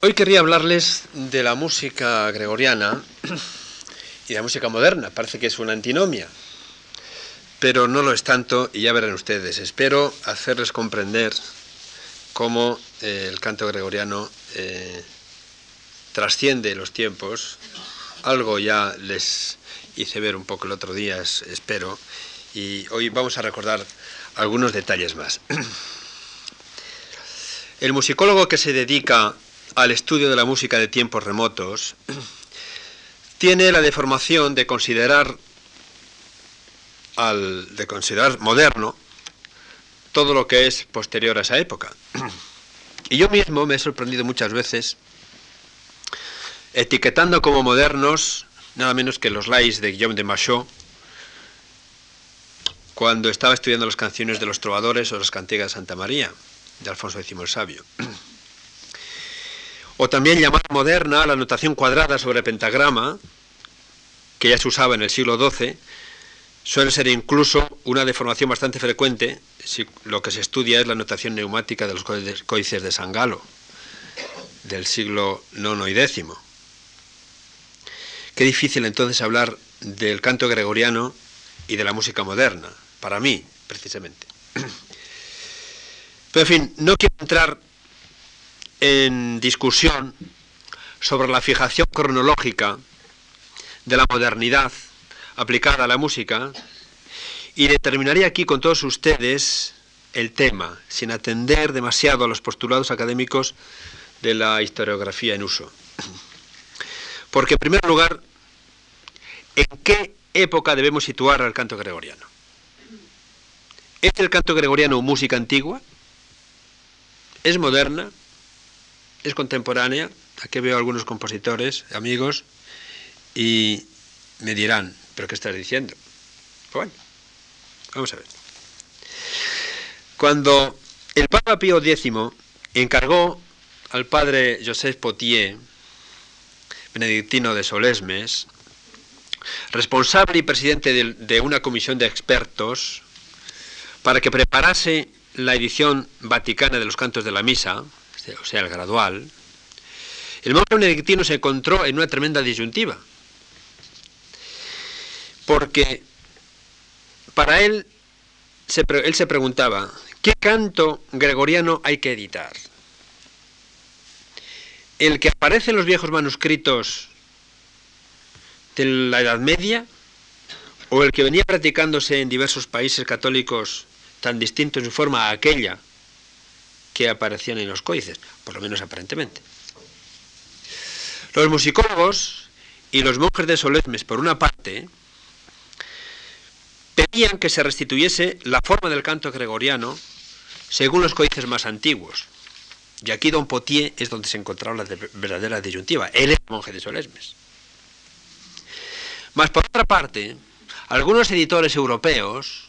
Hoy querría hablarles de la música gregoriana y de la música moderna. Parece que es una antinomia, pero no lo es tanto y ya verán ustedes. Espero hacerles comprender cómo eh, el canto gregoriano eh, trasciende los tiempos. Algo ya les hice ver un poco el otro día, espero, y hoy vamos a recordar algunos detalles más. El musicólogo que se dedica al estudio de la música de tiempos remotos, tiene la deformación de considerar al, de considerar moderno todo lo que es posterior a esa época. Y yo mismo me he sorprendido muchas veces etiquetando como modernos nada menos que los lais de Guillaume de Machaut cuando estaba estudiando las canciones de los trovadores o las cantigas de Santa María de Alfonso X el Sabio o también llamar moderna la notación cuadrada sobre pentagrama, que ya se usaba en el siglo XII, suele ser incluso una deformación bastante frecuente si lo que se estudia es la notación neumática de los códices de San Galo, del siglo IX y X. Qué difícil entonces hablar del canto gregoriano y de la música moderna, para mí, precisamente. Pero en fin, no quiero entrar en discusión sobre la fijación cronológica de la modernidad aplicada a la música y determinaría aquí con todos ustedes el tema, sin atender demasiado a los postulados académicos de la historiografía en uso. Porque en primer lugar, ¿en qué época debemos situar al canto gregoriano? ¿Es el canto gregoriano música antigua? ¿Es moderna? Es contemporánea, aquí veo algunos compositores, amigos, y me dirán, ¿pero qué estás diciendo? Bueno, vamos a ver. Cuando el Papa Pío X encargó al padre Joseph Potier, benedictino de Solesmes, responsable y presidente de, de una comisión de expertos, para que preparase la edición vaticana de los cantos de la misa, o sea, el gradual, el monje benedictino se encontró en una tremenda disyuntiva. Porque para él, se, él se preguntaba, ¿qué canto gregoriano hay que editar? ¿El que aparece en los viejos manuscritos de la Edad Media? ¿O el que venía practicándose en diversos países católicos tan distintos en forma a aquella que aparecían en los códices, por lo menos aparentemente. Los musicólogos y los monjes de Solesmes, por una parte, pedían que se restituyese la forma del canto gregoriano según los códices más antiguos. Y aquí Don Potier es donde se encontraba la verdadera disyuntiva. Él es monje de Solesmes. Mas por otra parte, algunos editores europeos,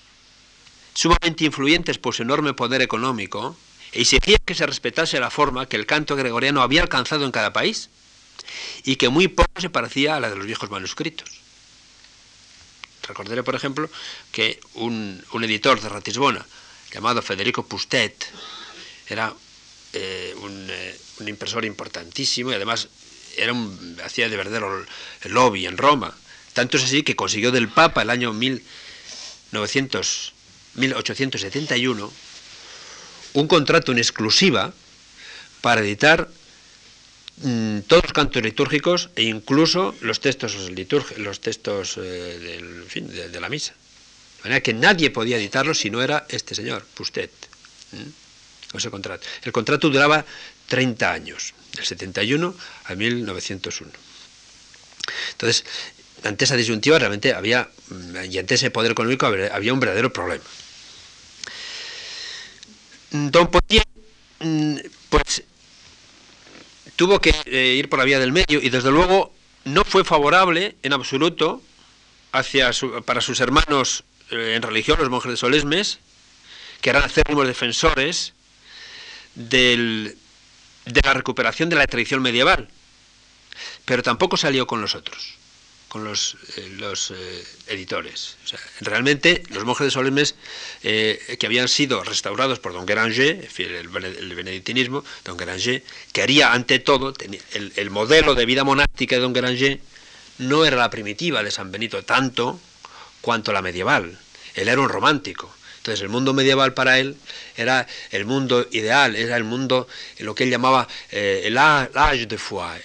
sumamente influyentes por su enorme poder económico, exigía que se respetase la forma que el canto gregoriano había alcanzado en cada país y que muy poco se parecía a la de los viejos manuscritos. Recordaré, por ejemplo, que un, editor de Ratisbona, llamado Federico Pustet, era eh, eh, un, impresor importantísimo y además era un, hacía de verdadero lobby en Roma. Tanto es así que consiguió del Papa el año 1900, 1871 un contrato en exclusiva para editar mm, todos los cantos litúrgicos e incluso los textos, los textos eh, del, de, la misa. De manera que nadie podía editarlos si no era este señor, Pustet. Ese contrato. El contrato duraba 30 años, del 71 a 1901. Entonces, ante esa disyuntiva realmente había, mm, y ante ese poder económico había un verdadero problema. Don Potier, mm, pues tuvo que eh, ir por la vía del medio y desde luego no fue favorable en absoluto hacia para sus hermanos eh, en religión, los monjes de Solesmes, que eran acérrimos defensores de la recuperación de la tradición medieval, pero tampoco salió con los otros. Con los, eh, los eh, editores. realmente los monjes de Solemnes, eh, que habían sido restaurados por don Guéranger, el, el benedictinismo, don Guéranger, quería ante todo, el, el, modelo de vida monástica de don Guéranger no era la primitiva de San Benito tanto cuanto la medieval. Él era un romántico. Entonces el mundo medieval para él era el mundo ideal, era el mundo, lo que él llamaba eh, el âge de foi,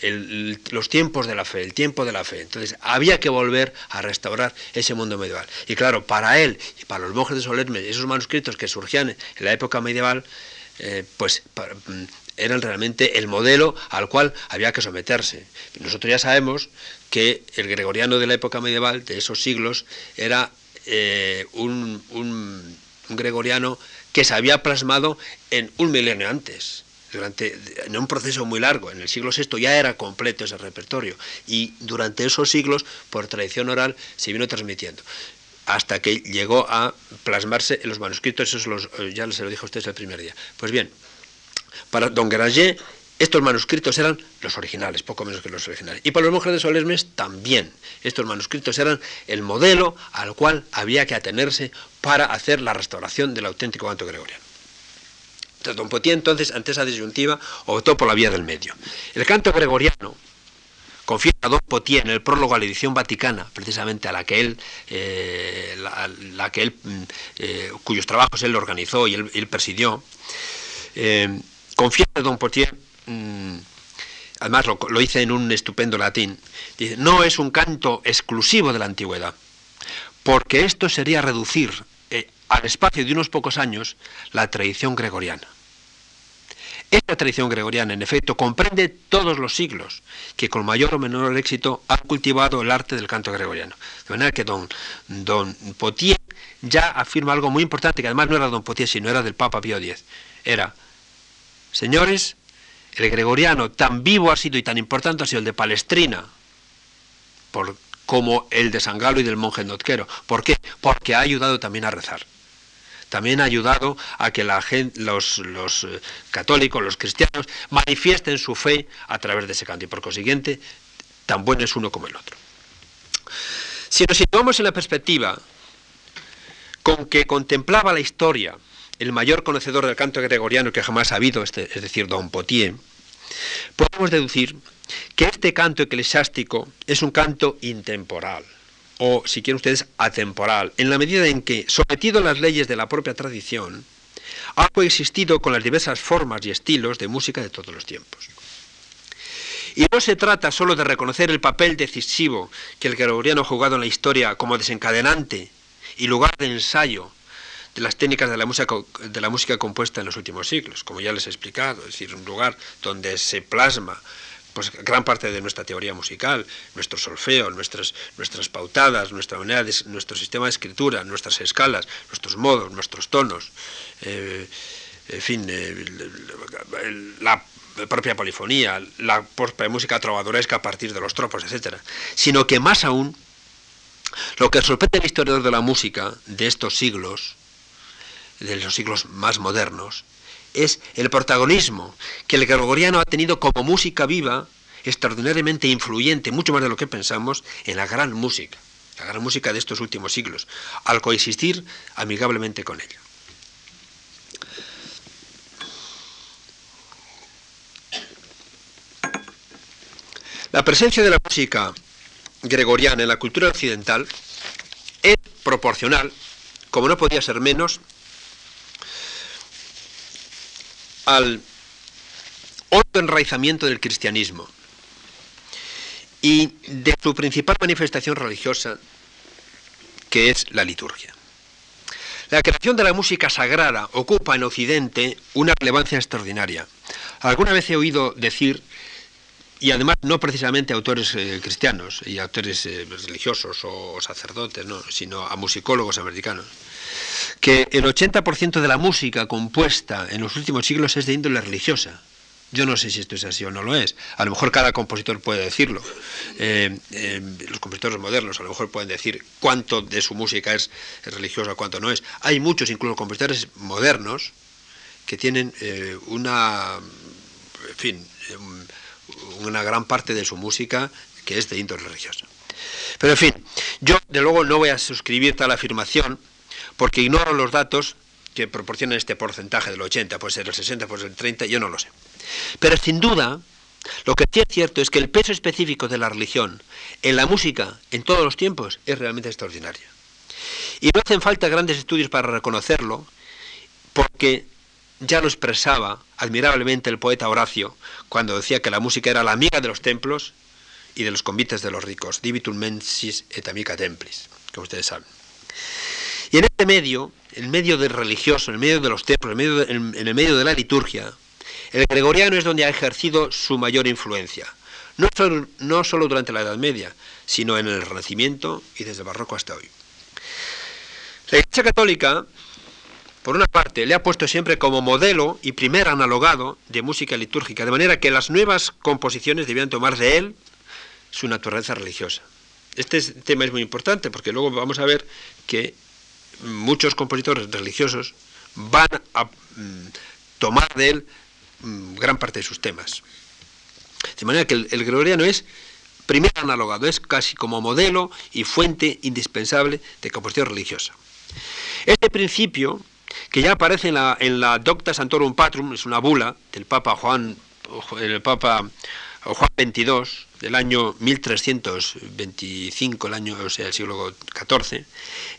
los tiempos de la fe, el tiempo de la fe. Entonces había que volver a restaurar ese mundo medieval. Y claro, para él y para los monjes de Solerme, esos manuscritos que surgían en la época medieval, eh, pues mm, eran realmente el modelo al cual había que someterse. Nosotros ya sabemos que el gregoriano de la época medieval, de esos siglos, era eh, un gregoriano que se había plasmado en un milenio antes, durante, en un proceso muy largo. En el siglo VI ya era completo ese repertorio y durante esos siglos, por tradición oral, se vino transmitiendo hasta que llegó a plasmarse en los manuscritos, los, ya se lo dijo a ustedes el primer día. Pues bien, para Don Granger estos manuscritos eran los originales, poco menos que los originales. Y para los monjes de Solesmes también. Estos manuscritos eran el modelo al cual había que atenerse para hacer la restauración del auténtico canto gregoriano. Entonces, don Potier, entonces, ante esa disyuntiva, optó por la vía del medio. El canto gregoriano, confiesa don Potier en el prólogo a la edición vaticana, precisamente a la que él, eh, la, que él mm, eh, cuyos trabajos él organizó y él, presidió, eh, confiesa don Potier Mm, además lo, lo, hice en un estupendo latín, dice, no es un canto exclusivo de la antigüedad, porque esto sería reducir eh, al espacio de unos pocos años la tradición gregoriana. Esta tradición gregoriana, en efecto, comprende todos los siglos que con mayor o menor éxito han cultivado el arte del canto gregoriano. De manera que don, don Potier ya afirma algo muy importante, que además no era don Potier, sino era del Papa Pío X. Era, señores, el gregoriano tan vivo ha sido y tan importante ha sido el de Palestrina, por, como el de San Galo y del monje notquero. ¿Por qué? Porque ha ayudado también a rezar. También ha ayudado a que la gente, los, eh, católicos, los cristianos, manifiesten su fe a través de ese canto. Y por consiguiente, tan bueno es uno como el otro. Si nos situamos en la perspectiva con que contemplaba la historia el mayor conocedor del canto gregoriano que jamás ha habido, este, es decir, don Potier, podemos deducir que este canto eclesiástico es un canto intemporal, o si quieren ustedes, atemporal, en la medida en que, sometido a las leyes de la propia tradición, ha coexistido con las diversas formas y estilos de música de todos los tiempos. Y no se trata solo de reconocer el papel decisivo que el gregoriano ha jugado en la historia como desencadenante y lugar de ensayo de las técnicas de la, música, de la música compuesta en los últimos siglos, como ya les he explicado, es decir, un lugar donde se plasma pues gran parte de nuestra teoría musical, nuestro solfeo, nuestras, nuestras pautadas, nuestra manera de, nuestro sistema de escritura, nuestras escalas, nuestros modos, nuestros tonos, eh, en fin, eh, la propia polifonía, la música trovadoresca a partir de los tropos, etc. Sino que más aún, lo que sorprende al historiador de la música de estos siglos, de los siglos más modernos, es el protagonismo que el gregoriano ha tenido como música viva, extraordinariamente influyente, mucho más de lo que pensamos, en la gran música, la gran música de estos últimos siglos, al coexistir amigablemente con ella. La presencia de la música gregoriana en la cultura occidental es proporcional, como no podía ser menos, al otro enraizamiento del cristianismo y de su principal manifestación religiosa, que es la liturgia. La creación de la música sagrada ocupa en Occidente una relevancia extraordinaria. Alguna vez he oído decir, y además no precisamente autores eh, cristianos y autores eh, religiosos o, sacerdotes, sino a musicólogos americanos, que el 80% de la música compuesta en los últimos siglos es de índole religiosa. Yo no sé si esto es así o no lo es. A lo mejor cada compositor puede decirlo. Eh, eh, los compositores modernos a lo mejor pueden decir cuánto de su música es, religiosa, cuánto no es. Hay muchos, incluso compositores modernos, que tienen eh, una, en fin, una gran parte de su música que es de índole religiosa. Pero en fin, yo de luego no voy a suscribir tal afirmación porque ignoro los datos que proporcionan este porcentaje del 80, puede ser el 60, puede ser el 30, yo no lo sé. Pero sin duda, lo que sí es cierto es que el peso específico de la religión en la música en todos los tiempos es realmente extraordinario. Y no hacen falta grandes estudios para reconocerlo, porque ya lo expresaba admirablemente el poeta Horacio cuando decía que la música era la amiga de los templos y de los convites de los ricos, divitum mensis et amica templis, como ustedes saben. Y en este medio, el medio del religioso, en el medio de los templos, en en el medio de la liturgia, el gregoriano es donde ha ejercido su mayor influencia, no solo, no solo durante la Edad Media, sino en el Renacimiento y desde el Barroco hasta hoy. La Iglesia Católica, por una parte, le ha puesto siempre como modelo y primer analogado de música litúrgica, de manera que las nuevas composiciones debían tomar de él su naturaleza religiosa. Este tema es muy importante porque luego vamos a ver que muchos compositores religiosos van a mm, tomar de él mm, gran parte de sus temas. De manera que el, gregoriano es primer analogado, es casi como modelo y fuente indispensable de composición religiosa. Este principio, que ya aparece en la, en la Docta Santorum Patrum, es una bula del Papa Juan, el Papa Juan XXII, del año 1325, el año, o sea, el siglo XIV,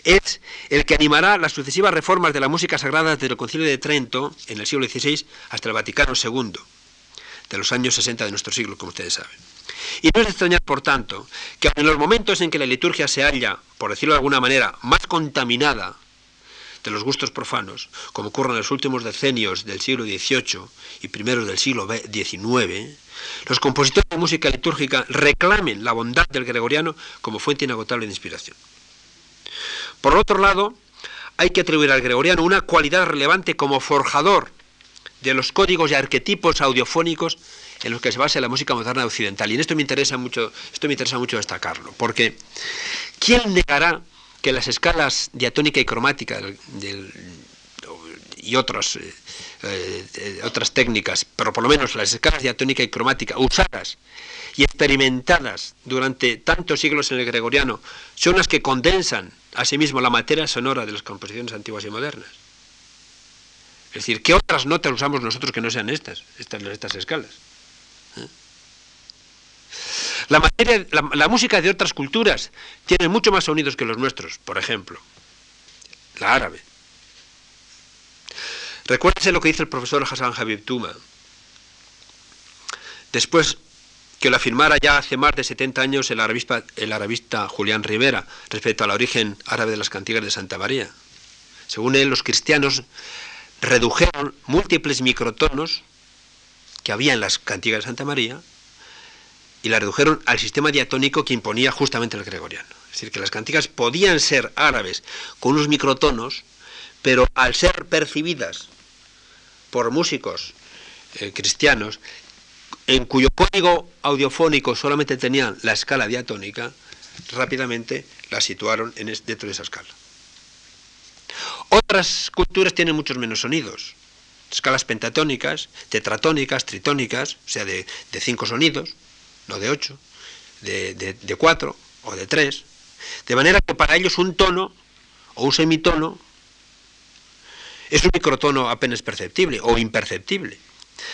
es el que animará las sucesivas reformas de la música sagrada desde el Concilio de Trento en el siglo XVI hasta el Vaticano II, de los años 60 de nuestro siglo, como ustedes saben. Y no es de extrañar, por tanto, que en los momentos en que la liturgia se halla, por decirlo de alguna manera, más contaminada de los gustos profanos, como ocurre en los últimos decenios del siglo XVIII y primeros del siglo XIX, los compositores de música litúrgica reclamen la bondad del gregoriano como fuente inagotable de inspiración. Por otro lado, hay que atribuir al gregoriano una cualidad relevante como forjador de los códigos y arquetipos audiofónicos en los que se basa la música moderna occidental. Y en esto me interesa mucho, esto me interesa mucho destacarlo, porque ¿quién negará que las escalas diatónica y cromática y otros, eh, eh, otras técnicas, pero por lo menos las escalas diatónica y cromática usadas y experimentadas durante tantos siglos en el gregoriano, son las que condensan asimismo la materia sonora de las composiciones antiguas y modernas. Es decir, ¿qué otras notas usamos nosotros que no sean estas, estas, estas escalas? ¿Eh? La, la, música de otras culturas tiene mucho más sonidos que los nuestros, por ejemplo, la árabe. Recuérdense lo que dice el profesor Hassan Habib Tuma. Después que lo afirmara ya hace más de 70 años el arabista, Julián Rivera respecto al origen árabe de las cantigas de Santa María. Según él, los cristianos redujeron múltiples microtonos que había en las cantigas de Santa María y la redujeron al sistema diatónico que imponía justamente el gregoriano. Es decir, que las cantigas podían ser árabes con unos microtonos, pero al ser percibidas por músicos eh, cristianos, en cuyo código audiofónico solamente tenían la escala diatónica, rápidamente la situaron en dentro de esa escala. Otras culturas tienen muchos menos sonidos, escalas pentatónicas, tetratónicas, tritónicas, o sea, de cinco sonidos, no de 8, de, de, 4 o de 3, de manera que para ellos un tono o un semitono es un microtono apenas perceptible o imperceptible.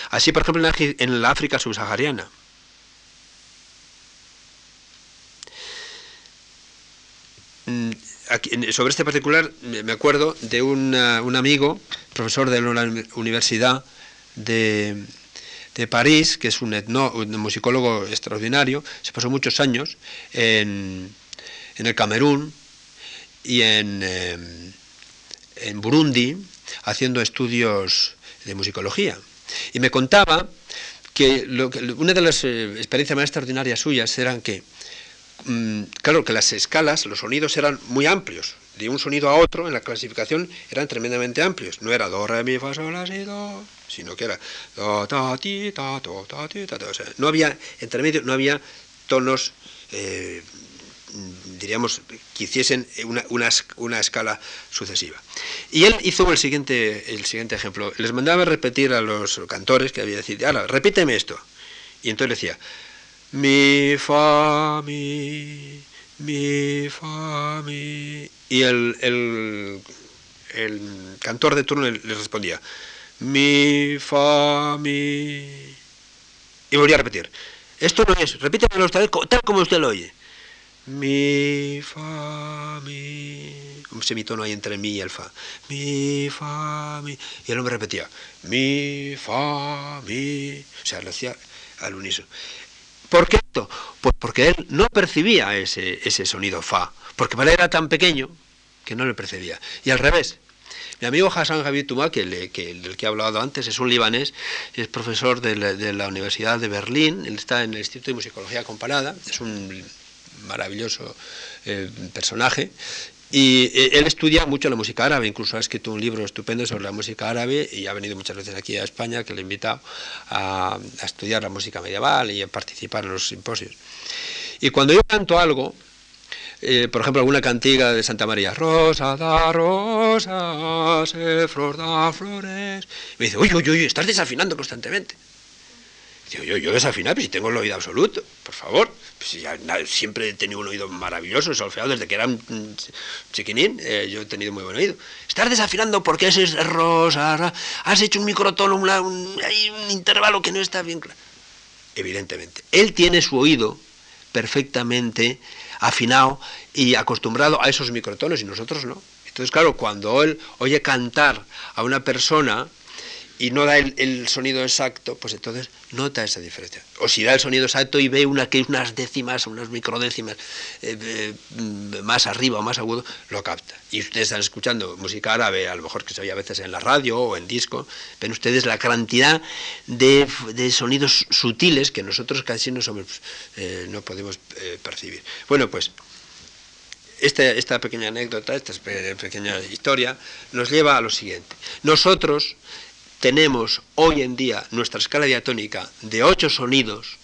Así, por ejemplo, en la África subsahariana. Mm, sobre este particular me acuerdo de un amigo, profesor de la Universidad de, París, que es un, musicólogo extraordinario, se pasó muchos años en, el Camerún y en, em, en Burundi haciendo estudios de musicología. Y me contaba que, una de las eh, experiencias más extraordinarias suyas eran que, mm, claro, que las escalas, los sonidos eran muy amplios. De un sonido a otro en la clasificación eran tremendamente amplios. No era do, re, mi, fa, sol, la, si, do, sino que era no había entre medio no había tonos eh, diríamos que hiciesen una, una, escala sucesiva y él hizo el siguiente el siguiente ejemplo les mandaba repetir a los cantores que había decir ahora repíteme esto y entonces decía mi fa mi mi, fa, mi. Y el, el, cantor de turno le, le respondía, mi, fa, mi. Y volvía a repetir. Esto no es, repítemelo vez tal como usted lo oye. Mi, fa, mi. Un semitono ahí entre mi y el fa. Mi, fa, mi. Y el hombre repetía. Mi, fa, mi. O sea, lo hacía al unísono. ¿Por qué esto? Pues porque él no percibía ese, ese sonido fa. Porque para él era tan pequeño que no le percibía. Y al revés, mi amigo Hassan Javier Tuma, que, le, que, del que he hablado antes, es un libanés, es profesor de la, de la, Universidad de Berlín, él está en el Instituto de Musicología Comparada, es un maravilloso eh, personaje. Y eh, él estudia mucho la música árabe, incluso ha escrito un libro estupendo sobre la música árabe y ha venido muchas veces aquí a España, que le he invitado a, estudiar la música medieval y a participar en los simposios. Y cuando yo canto algo, eh, por ejemplo, alguna cantiga de Santa María, Rosa da rosas, flor da flores, me dice, uy, uy, uy, estás desafinando constantemente. Digo, yo, yo desafinar, pues si tengo el oído absoluto, por favor. Pues siempre he tenido un oído maravilloso, solfeado desde que era un chiquinín, eh, yo he tenido muy buen oído. Estás desafinando porque ese es rosa, has hecho un microtono, un, un, hay un intervalo que no está bien claro. Evidentemente, él tiene su oído perfectamente afinado y acostumbrado a esos microtonos y nosotros no. Entonces, claro, cuando él oye cantar a una persona y no da el, sonido exacto, pues entonces nota esa diferencia. O si da el sonido exacto y ve una que unas décimas, unas microdécimas eh, eh, más arriba o más agudo, lo capta. Y ustedes están escuchando música árabe, a lo mejor que se oye a veces en la radio o en disco, ven ustedes la cantidad de, sonidos sutiles que nosotros casi no, somos, eh, no podemos percibir. Bueno, pues esta, esta, pequeña anécdota, esta pequeña historia, nos lleva a lo siguiente. Nosotros tenemos hoy en día nuestra escala diatónica de 8 sonidos,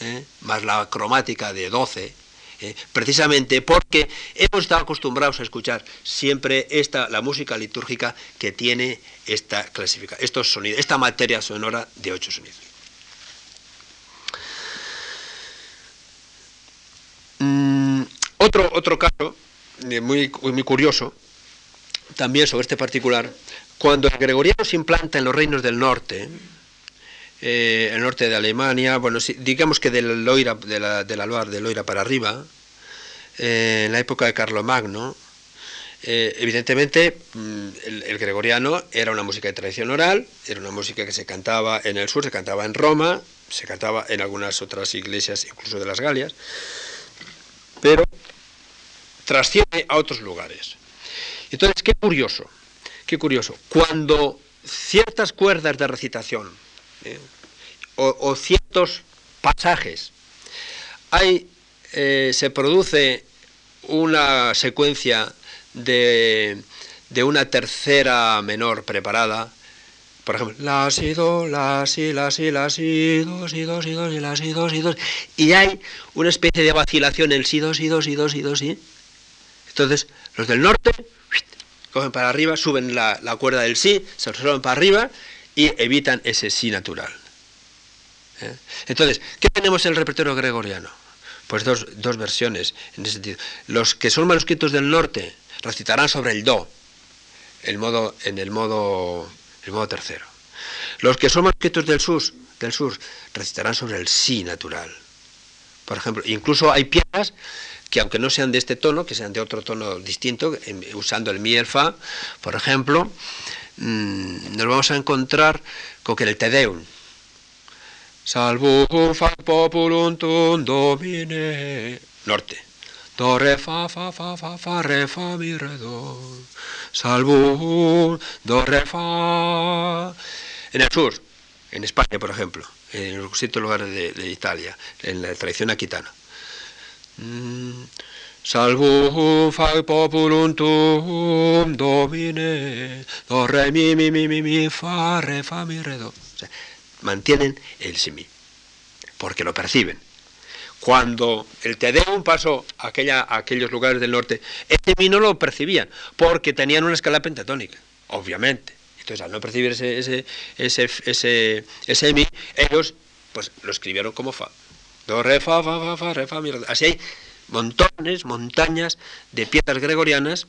¿eh? más la cromática de 12, ¿eh? precisamente porque hemos estado acostumbrados a escuchar siempre esta, la música litúrgica que tiene esta clasificación, estos sonidos, esta materia sonora de 8 sonidos. Mm, otro, otro caso eh, muy, muy curioso, también sobre este particular, cuando el gregoriano se implanta en los reinos del norte, eh, el norte de Alemania, bueno, digamos que del Loira, de la, de la Loire de Loira para arriba, eh, en la época de Carlomagno, eh, evidentemente mm, el, el, gregoriano era una música de tradición oral, era una música que se cantaba en el sur, se cantaba en Roma, se cantaba en algunas otras iglesias, incluso de las Galias, pero trasciende a otros lugares. Entonces, qué curioso, Qué curioso. Cuando ciertas cuerdas de recitación ¿eh? o, ciertos pasajes hay, eh, se produce una secuencia de, de, una tercera menor preparada, por ejemplo, la, si, do, la, si, la, si, la, si, do, si, do, si, do, si, la, si, do, si, do, y hay una especie de vacilación en si, do, si, do, si, do, si, do, si. Entonces, los del norte cogen para arriba, suben la, cuerda del sí, se resuelven para arriba y evitan ese sí natural. ¿Eh? Entonces, ¿qué tenemos en el repertorio gregoriano? Pues dos, dos, versiones en ese sentido. Los que son manuscritos del norte recitarán sobre el do, el modo, en el modo, el modo tercero. Los que son manuscritos del sur, del sur recitarán sobre el sí natural. Por ejemplo, incluso hay piezas que aunque no sean de este tono, que sean de otro tono distinto, usando el mi el fa, por ejemplo, mmm, nos vamos a encontrar con que el Te Deum, Salvum fac populum tum domine, norte, do re fa fa fa fa fa re fa mi re do, salvum do re fa, en el sur, en España, por ejemplo, en los distintos lugares de, de Italia, en la tradición aquitana. Mm. Salvum fac populum tuum, Domine, do re mi mi mi mi mi fa re fa mi re do. Mantienen el semi, porque lo perciben. Cuando el Te Deum pasó a, aquella, aquellos lugares del norte, este mi no lo percibían, porque tenían una escala pentatónica, obviamente. Entonces, al no percibir ese, ese, ese, ese, ese mi, ellos pues lo escribieron como fa. Fa, fa. Así hay montones, montañas de piezas gregorianas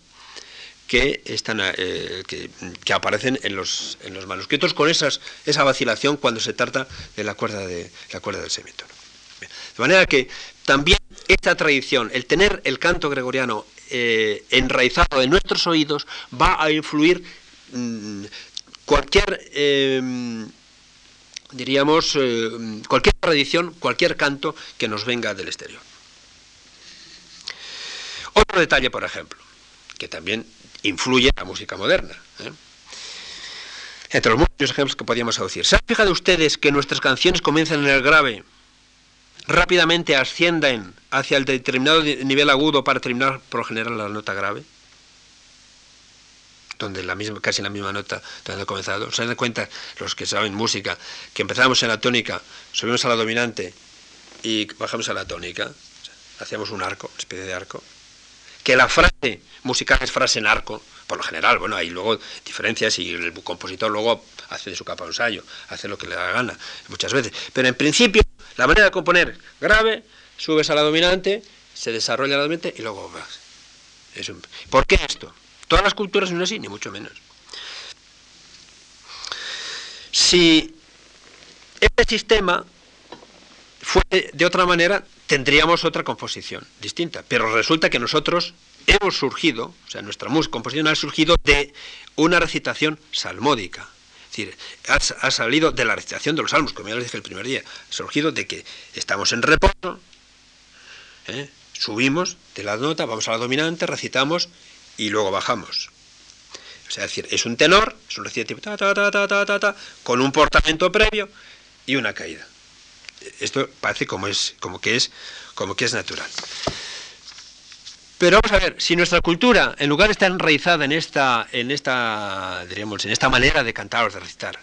que, están, eh, que, aparecen en los, en los manuscritos con esas, esa vacilación cuando se trata de la cuerda, de, la cuerda del semitono. De manera que también esta tradición, el tener el canto gregoriano eh, enraizado en nuestros oídos, va a influir mm, cualquier, eh, diríamos, cualquier tradición, cualquier canto que nos venga del exterior. Otro detalle, por ejemplo, que también influye en la música moderna. ¿eh? Entre los muchos ejemplos que podríamos decir. ¿Se han fijado ustedes que nuestras canciones comienzan en el grave, rápidamente ascienden hacia el determinado nivel agudo para terminar por generar la nota grave? Donde la misma, casi la misma nota donde ha comenzado. ¿Se dan cuenta los que saben música que empezamos en la tónica, subimos a la dominante y bajamos a la tónica? hacíamos un arco, una especie de arco que la frase musical es frase en arco, por lo general, bueno, hay luego diferencias y el compositor luego hace de su capa un ensayo, hace lo que le da gana, muchas veces. Pero en principio, la manera de componer grave, subes a la dominante, se desarrolla la dominante y luego vas. ¿Por qué esto? Todas las culturas son así, ni mucho menos. Si este sistema fue de otra manera, tendríamos otra composición distinta. Pero resulta que nosotros hemos surgido, o sea, nuestra composición ha surgido de una recitación salmódica. Es decir, ha, salido de la recitación de los salmos, como ya les dije el primer día. Ha surgido de que estamos en reposo, ¿eh? subimos de la nota, vamos a la dominante, recitamos y luego bajamos. O sea, es decir, es un tenor, es un recitativo ta, ta, ta, ta, ta, ta, con un portamento previo y una caída esto parece como, es, como, que es, como que es natural. Pero vamos a ver, si nuestra cultura, en lugar de estar enraizada en esta, en esta, diríamos, en esta manera de cantar o de recitar,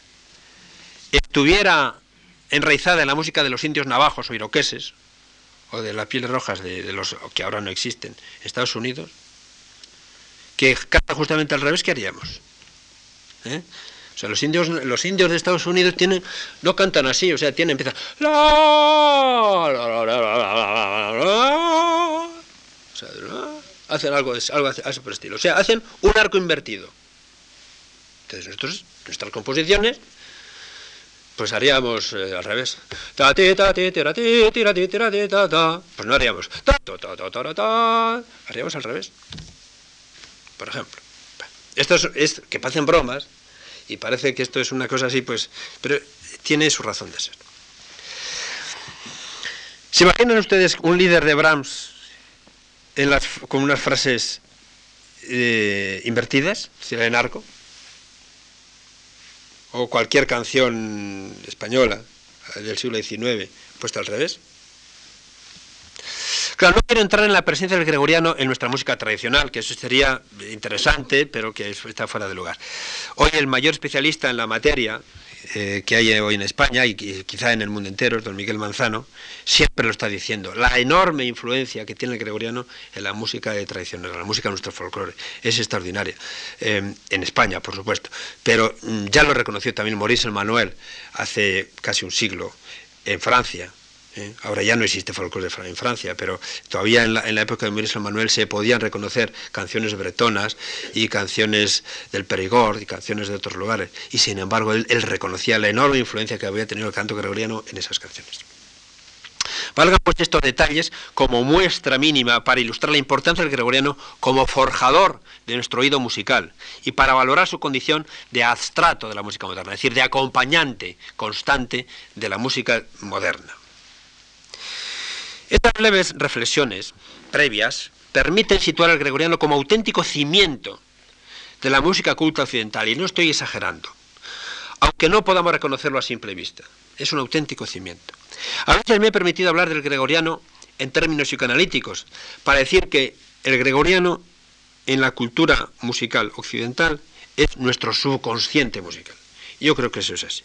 estuviera enraizada en la música de los indios navajos o iroqueses, o de las pieles rojas de, los que ahora no existen, en Estados Unidos, que canta justamente al revés, ¿qué haríamos? ¿Eh? O sea, los indios, los indios de Estados Unidos tienen, no cantan así, o sea, tienen, empiezan, hacen algo, algo así por estilo. O sea, hacen un arco invertido. Entonces, nosotros, nuestras composiciones, pues haríamos al revés. Pues no haríamos. Haríamos al revés. Por ejemplo. Esto es, que pasen bromas, y parece que esto es una cosa así, pues, pero tiene su razón de ser. ¿Se imaginan ustedes un líder de Brahms en las, con unas frases eh, invertidas, si en arco? O cualquier canción española del siglo XIX puesta al revés. Claro, no quiero entrar en la presencia del gregoriano en nuestra música tradicional, que eso sería interesante, pero que está fuera de lugar. Hoy el mayor especialista en la materia eh, que hay hoy en España y quizá en el mundo entero, don Miguel Manzano, siempre lo está diciendo. La enorme influencia que tiene el gregoriano en la música tradicional, en la música de nuestro folclore, es extraordinaria. Eh, en España, por supuesto. Pero mm, ya lo reconoció también Maurice Manuel hace casi un siglo en Francia, ¿eh? Ahora ya no existe folclore en Francia, pero todavía en la, época de Maurice Manuel se podían reconocer canciones bretonas y canciones del Perigord y canciones de otros lugares. Y sin embargo, él, reconocía la enorme influencia que había tenido el canto gregoriano en esas canciones. Valgan pues estos detalles como muestra mínima para ilustrar la importancia del gregoriano como forjador de nuestro oído musical y para valorar su condición de abstrato de la música moderna, es decir, de acompañante constante de la música moderna. Estas leves reflexiones previas permiten situar al gregoriano como auténtico cimiento de la música culta occidental, y no estoy exagerando, aunque no podamos reconocerlo a simple vista. Es un auténtico cimiento. A veces me he permitido hablar del gregoriano en términos psicoanalíticos, para decir que el gregoriano en la cultura musical occidental es nuestro subconsciente musical. Yo creo que eso es así.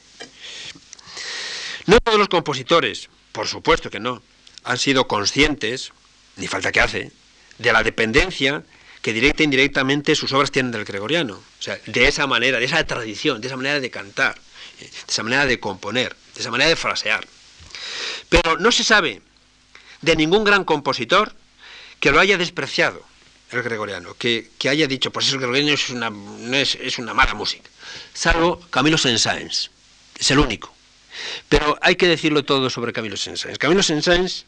No todos los compositores, por supuesto que no, han sido conscientes, ni falta que hace, de la dependencia que directa e indirectamente sus obras tienen del gregoriano. O sea, de esa manera, de esa tradición, de esa manera de cantar, eh, de esa manera de componer, de esa manera de frasear. Pero no se sabe de ningún gran compositor que lo haya despreciado el gregoriano, que, haya dicho, pues el gregoriano es una, es, una mala música, salvo Camilo Saint-Saëns, es el único. Pero hay que decirlo todo sobre Camilo Saint-Saëns. Camilo Saint-Saëns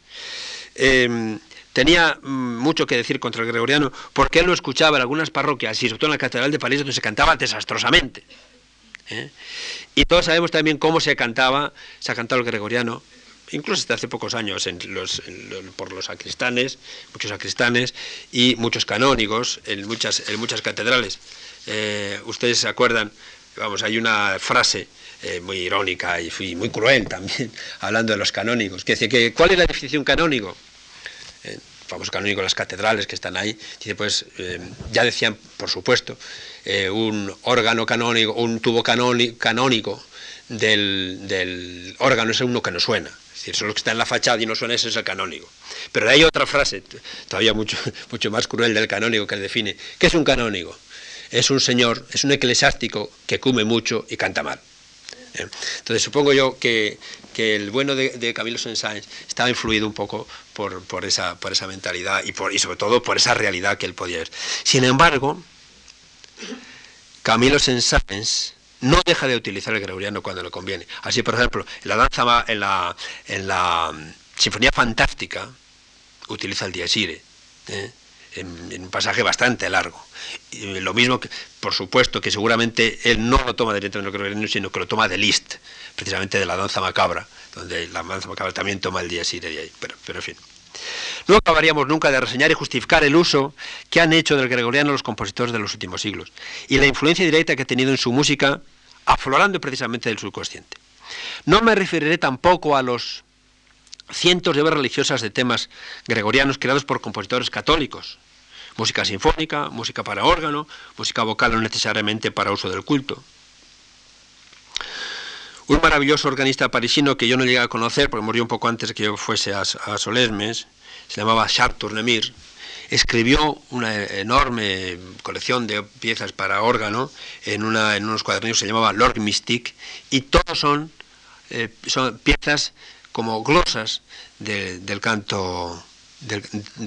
em, tenía mm, mucho que decir contra el gregoriano porque él lo escuchaba en algunas parroquias y sobre todo en la Catedral de París donde se cantaba desastrosamente. ¿eh? Y todos sabemos también cómo se cantaba, se ha cantado el gregoriano, incluso hasta hace pocos años por los sacristanes, muchos sacristanes y muchos canónigos en muchas, en muchas catedrales. Eh, ustedes se acuerdan, vamos, hay una frase eh, muy irónica y muy cruel también, hablando de los canónigos, que dice que ¿cuál es la definición canónigo? Eh, famoso canónigo de las catedrales que están ahí, dice pues, ya decían, por supuesto, un órgano canónico, un tubo canónico del, del órgano es uno que no suena decir, solo que está en la fachada y no suena, ese es el canónigo. Pero hay otra frase, todavía mucho, mucho más cruel del canónigo, que define. ¿Qué es un canónigo? Es un señor, es un eclesiástico que come mucho y canta mal. ¿Eh? Entonces supongo yo que, el bueno de, Camilo Saint-Saëns estaba influido un poco por, esa, por esa mentalidad y, por, y sobre todo por esa realidad que él podía ver. Sin embargo, Camilo Saint-Saëns no deja de utilizar el gregoriano cuando le conviene. Así, por ejemplo, en la danza, en la, en la mm, Sinfonía Fantástica, utiliza el dies irae, ¿eh? En, un pasaje bastante largo. Y lo mismo que, por supuesto, que seguramente él no lo toma directamente del gregoriano, sino que lo toma de Liszt, precisamente de la danza macabra, donde la danza macabra también toma el dies irae de ahí, pero, pero en fin. No acabaríamos nunca de reseñar y justificar el uso que han hecho del gregoriano los compositores de los últimos siglos y la influencia directa que ha tenido en su música aflorando precisamente del subconsciente. No me referiré tampoco a los cientos de obras religiosas de temas gregorianos creados por compositores católicos, música sinfónica, música para órgano, música vocal no necesariamente para uso del culto. Un maravilloso organista parisino que yo no llegué a conocer, porque murió un poco antes que yo fuese a, Solesmes, se llamaba Charles Tournemire, escribió una enorme colección de piezas para órgano en, una, en unos cuadernillos que se llamaba Lord Mystique y todos son, eh, son piezas como glosas del canto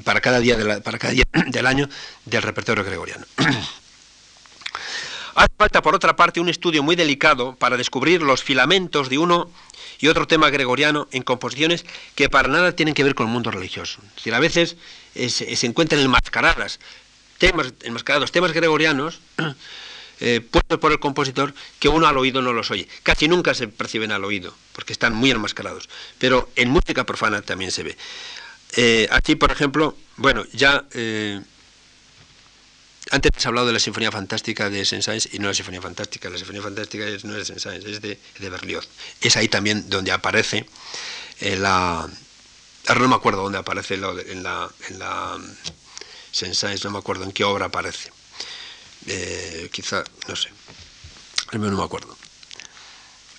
para, cada día para cada día del año del repertorio gregoriano. Hace falta, por otra parte, un estudio muy delicado para descubrir los filamentos de uno y otro tema gregoriano en composiciones que para nada tienen que ver con el mundo religioso. Es decir, a veces eh, se, encuentran enmascaradas temas, enmascarados temas gregorianos eh, puestos por el compositor que uno al oído no los oye. Casi nunca se perciben al oído, porque están muy enmascarados. Pero en música profana también se ve. Eh, aquí, por ejemplo, bueno, ya antes has hablado de la Sinfonía Fantástica de Saint-Saëns y no la Sinfonía Fantástica. La Sinfonía Fantástica no es de Saint-Saëns, es de, Berlioz. Es ahí también donde aparece eh, la... Ahora no me acuerdo dónde aparece en la, en Saint-Saëns, no me acuerdo en qué obra aparece. Eh, quizá, no sé, no me acuerdo.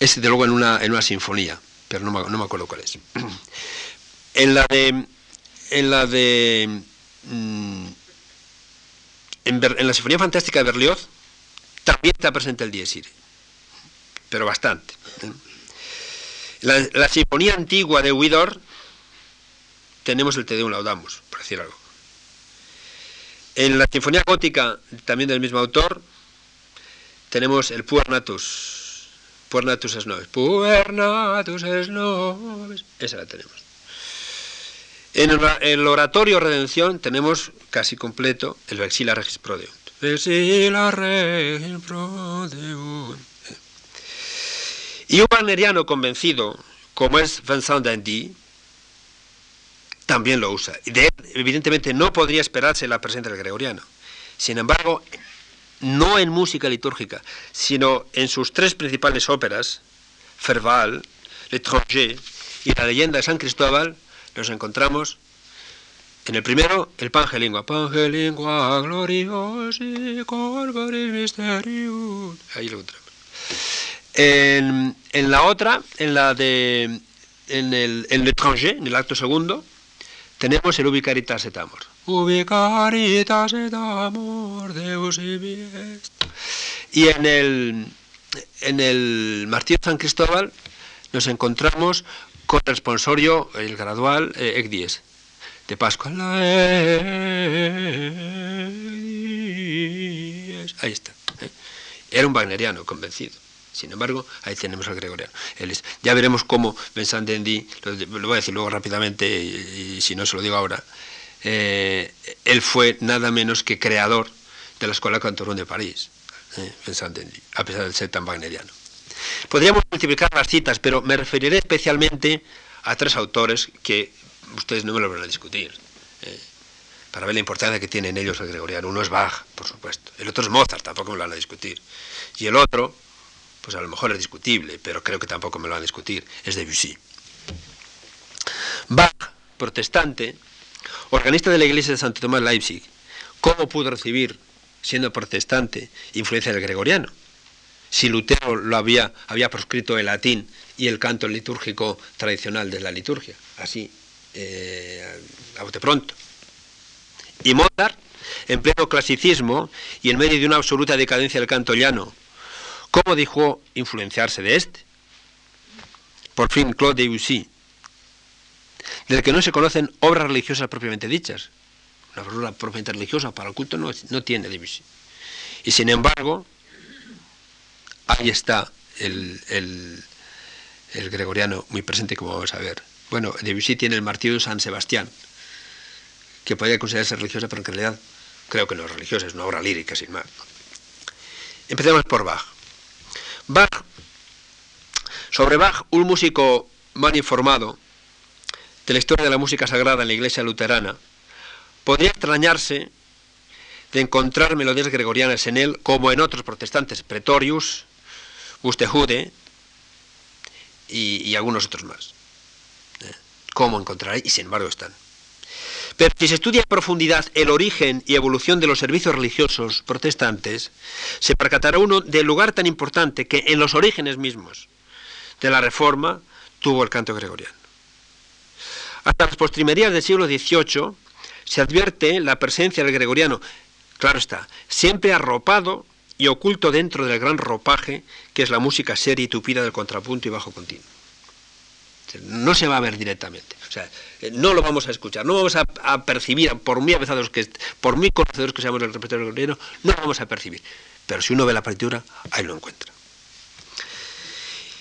Es de luego en una, en una sinfonía, pero no me, no me acuerdo cuál es. En la de... En la de... Mm, en, la Sinfonía Fantástica de Berlioz también está presente el Dies pero bastante. ¿eh? La, la, Sinfonía Antigua de Widor tenemos el Te Deum Laudamus, por decir algo. En la Sinfonía Gótica, también del mismo autor, tenemos el Puer Natus. Puer Natus es Noves. Puer Natus es Noves. Esa la tenemos. En el, oratorio Redención tenemos casi completo el Vexila Regis Prodeunt. Vexila Regis Prodeunt. Y un wagneriano convencido, como es Vincent Dandy, también lo usa. Y de él, evidentemente, no podría esperarse la presencia del gregoriano. Sin embargo, no en música litúrgica, sino en sus tres principales óperas, Ferval, L'étranger y la leyenda de San Cristóbal, nos encontramos en el primero, el Pangelingua. Pangelingua gloriosi corporis mysterium. Ahí lo encontramos. En, la otra, en la de. En el, en el en el acto segundo, tenemos el Ubicaritas et Amor. Ubicaritas et Amor, Deus y Y en el, en el Martirio San Cristóbal nos encontramos con el responsorio, el gradual, eh, de Pascua. Ahí está. ¿eh? Era un wagneriano convencido. Sin embargo, ahí tenemos al gregoriano. ya veremos cómo Vincent Dendy, lo, voy a decir luego rápidamente y, si no se lo digo ahora, eh, él fue nada menos que creador de la Escuela Cantorón de París, eh, Vincent Dendy, a pesar de ser tan wagneriano. Podríamos multiplicar las citas, pero me referiré especialmente a tres autores que ustedes no me lo van a discutir, eh, para ver la importancia que tiene en ellos el gregoriano. Uno es Bach, por supuesto. El otro es Mozart, tampoco me lo van a discutir. Y el otro, pues a lo mejor es discutible, pero creo que tampoco me lo van a discutir, es Debussy. Bach, protestante, organista de la iglesia de Santo Tomás Leipzig, ¿cómo pudo recibir, siendo protestante, influencia del gregoriano? Si Lutero lo había, había proscrito el latín y el canto litúrgico tradicional de la liturgia, así, eh, a bote pronto. Y Mozart, en pleno clasicismo y en medio de una absoluta decadencia del canto llano, ¿Cómo dijo influenciarse de este? Por fin, Claude Debussy, del que no se conocen obras religiosas propiamente dichas. Una obra propiamente religiosa para el culto no, no tiene Debussy. Y sin embargo, ahí está el, el, gregoriano muy presente, como vamos a ver. Bueno, Debussy tiene el martirio de San Sebastián, que podría considerarse religiosa, pero en realidad creo que no es religiosa, es una obra lírica, sin más. Empecemos por Bach. Bach, sobre Bach, un músico mal informado de la historia de la música sagrada en la iglesia luterana, podría extrañarse de encontrar melodías gregorianas en él como en otros protestantes, Pretorius, Bustejude y, y algunos otros más. ¿Eh? ¿Cómo encontrar? Y sin embargo están. Pero si se estudia en profundidad el origen y evolución de los servicios religiosos protestantes, se percatará uno del lugar tan importante que en los orígenes mismos de la Reforma tuvo el canto gregoriano. Hasta las postrimerías del siglo XVIII se advierte la presencia del gregoriano, claro está, siempre arropado y oculto dentro del gran ropaje que es la música seria y tupida del contrapunto y bajo continuo. No se va a ver directamente. O sea, eh, no lo vamos a escuchar, no vamos a, percibir, por muy avezados que, por muy conocedores que seamos del repertorio gregoriano, no lo vamos a percibir. Pero si uno ve la partitura, ahí lo encuentra.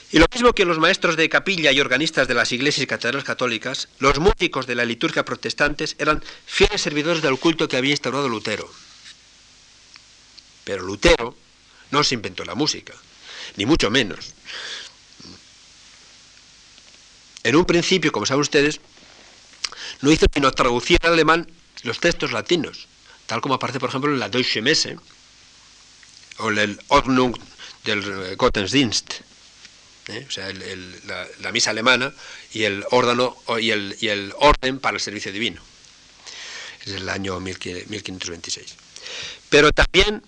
Y lo mismo que los maestros de capilla y organistas de las iglesias y catedrales católicas, los músicos de la liturgia protestantes eran fieles servidores del culto que había instaurado Lutero. Pero Lutero no se inventó la música, ni mucho menos. En un principio, como saben ustedes, no hizo sino traducir al alemán los textos latinos, tal como aparece, por ejemplo, en la Deutsche Messe o en el Ordnung del Gottesdienst, ¿eh? o sea, la, misa alemana y el, órgano, y, el, y el orden para el servicio divino. Es el año 1526. Pero también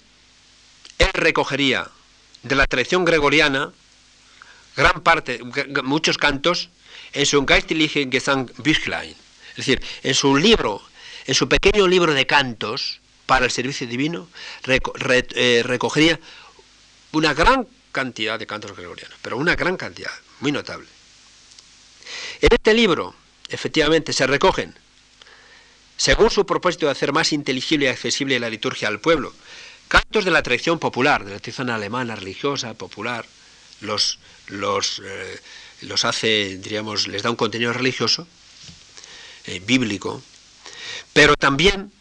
él recogería de la tradición gregoriana gran parte, muchos cantos en su Geistliche Gesangbüchlein, es decir, en su libro, en su pequeño libro de cantos para el servicio divino, eh, recogería una gran cantidad de cantos gregorianos, pero una gran cantidad, muy notable. En este libro, efectivamente, se recogen, según su propósito de hacer más inteligible y accesible la liturgia al pueblo, cantos de la tradición popular, de la tradición alemana, religiosa, popular, los, los eh, los hace, diríamos, les da un contenido religioso, eh, bíblico, pero también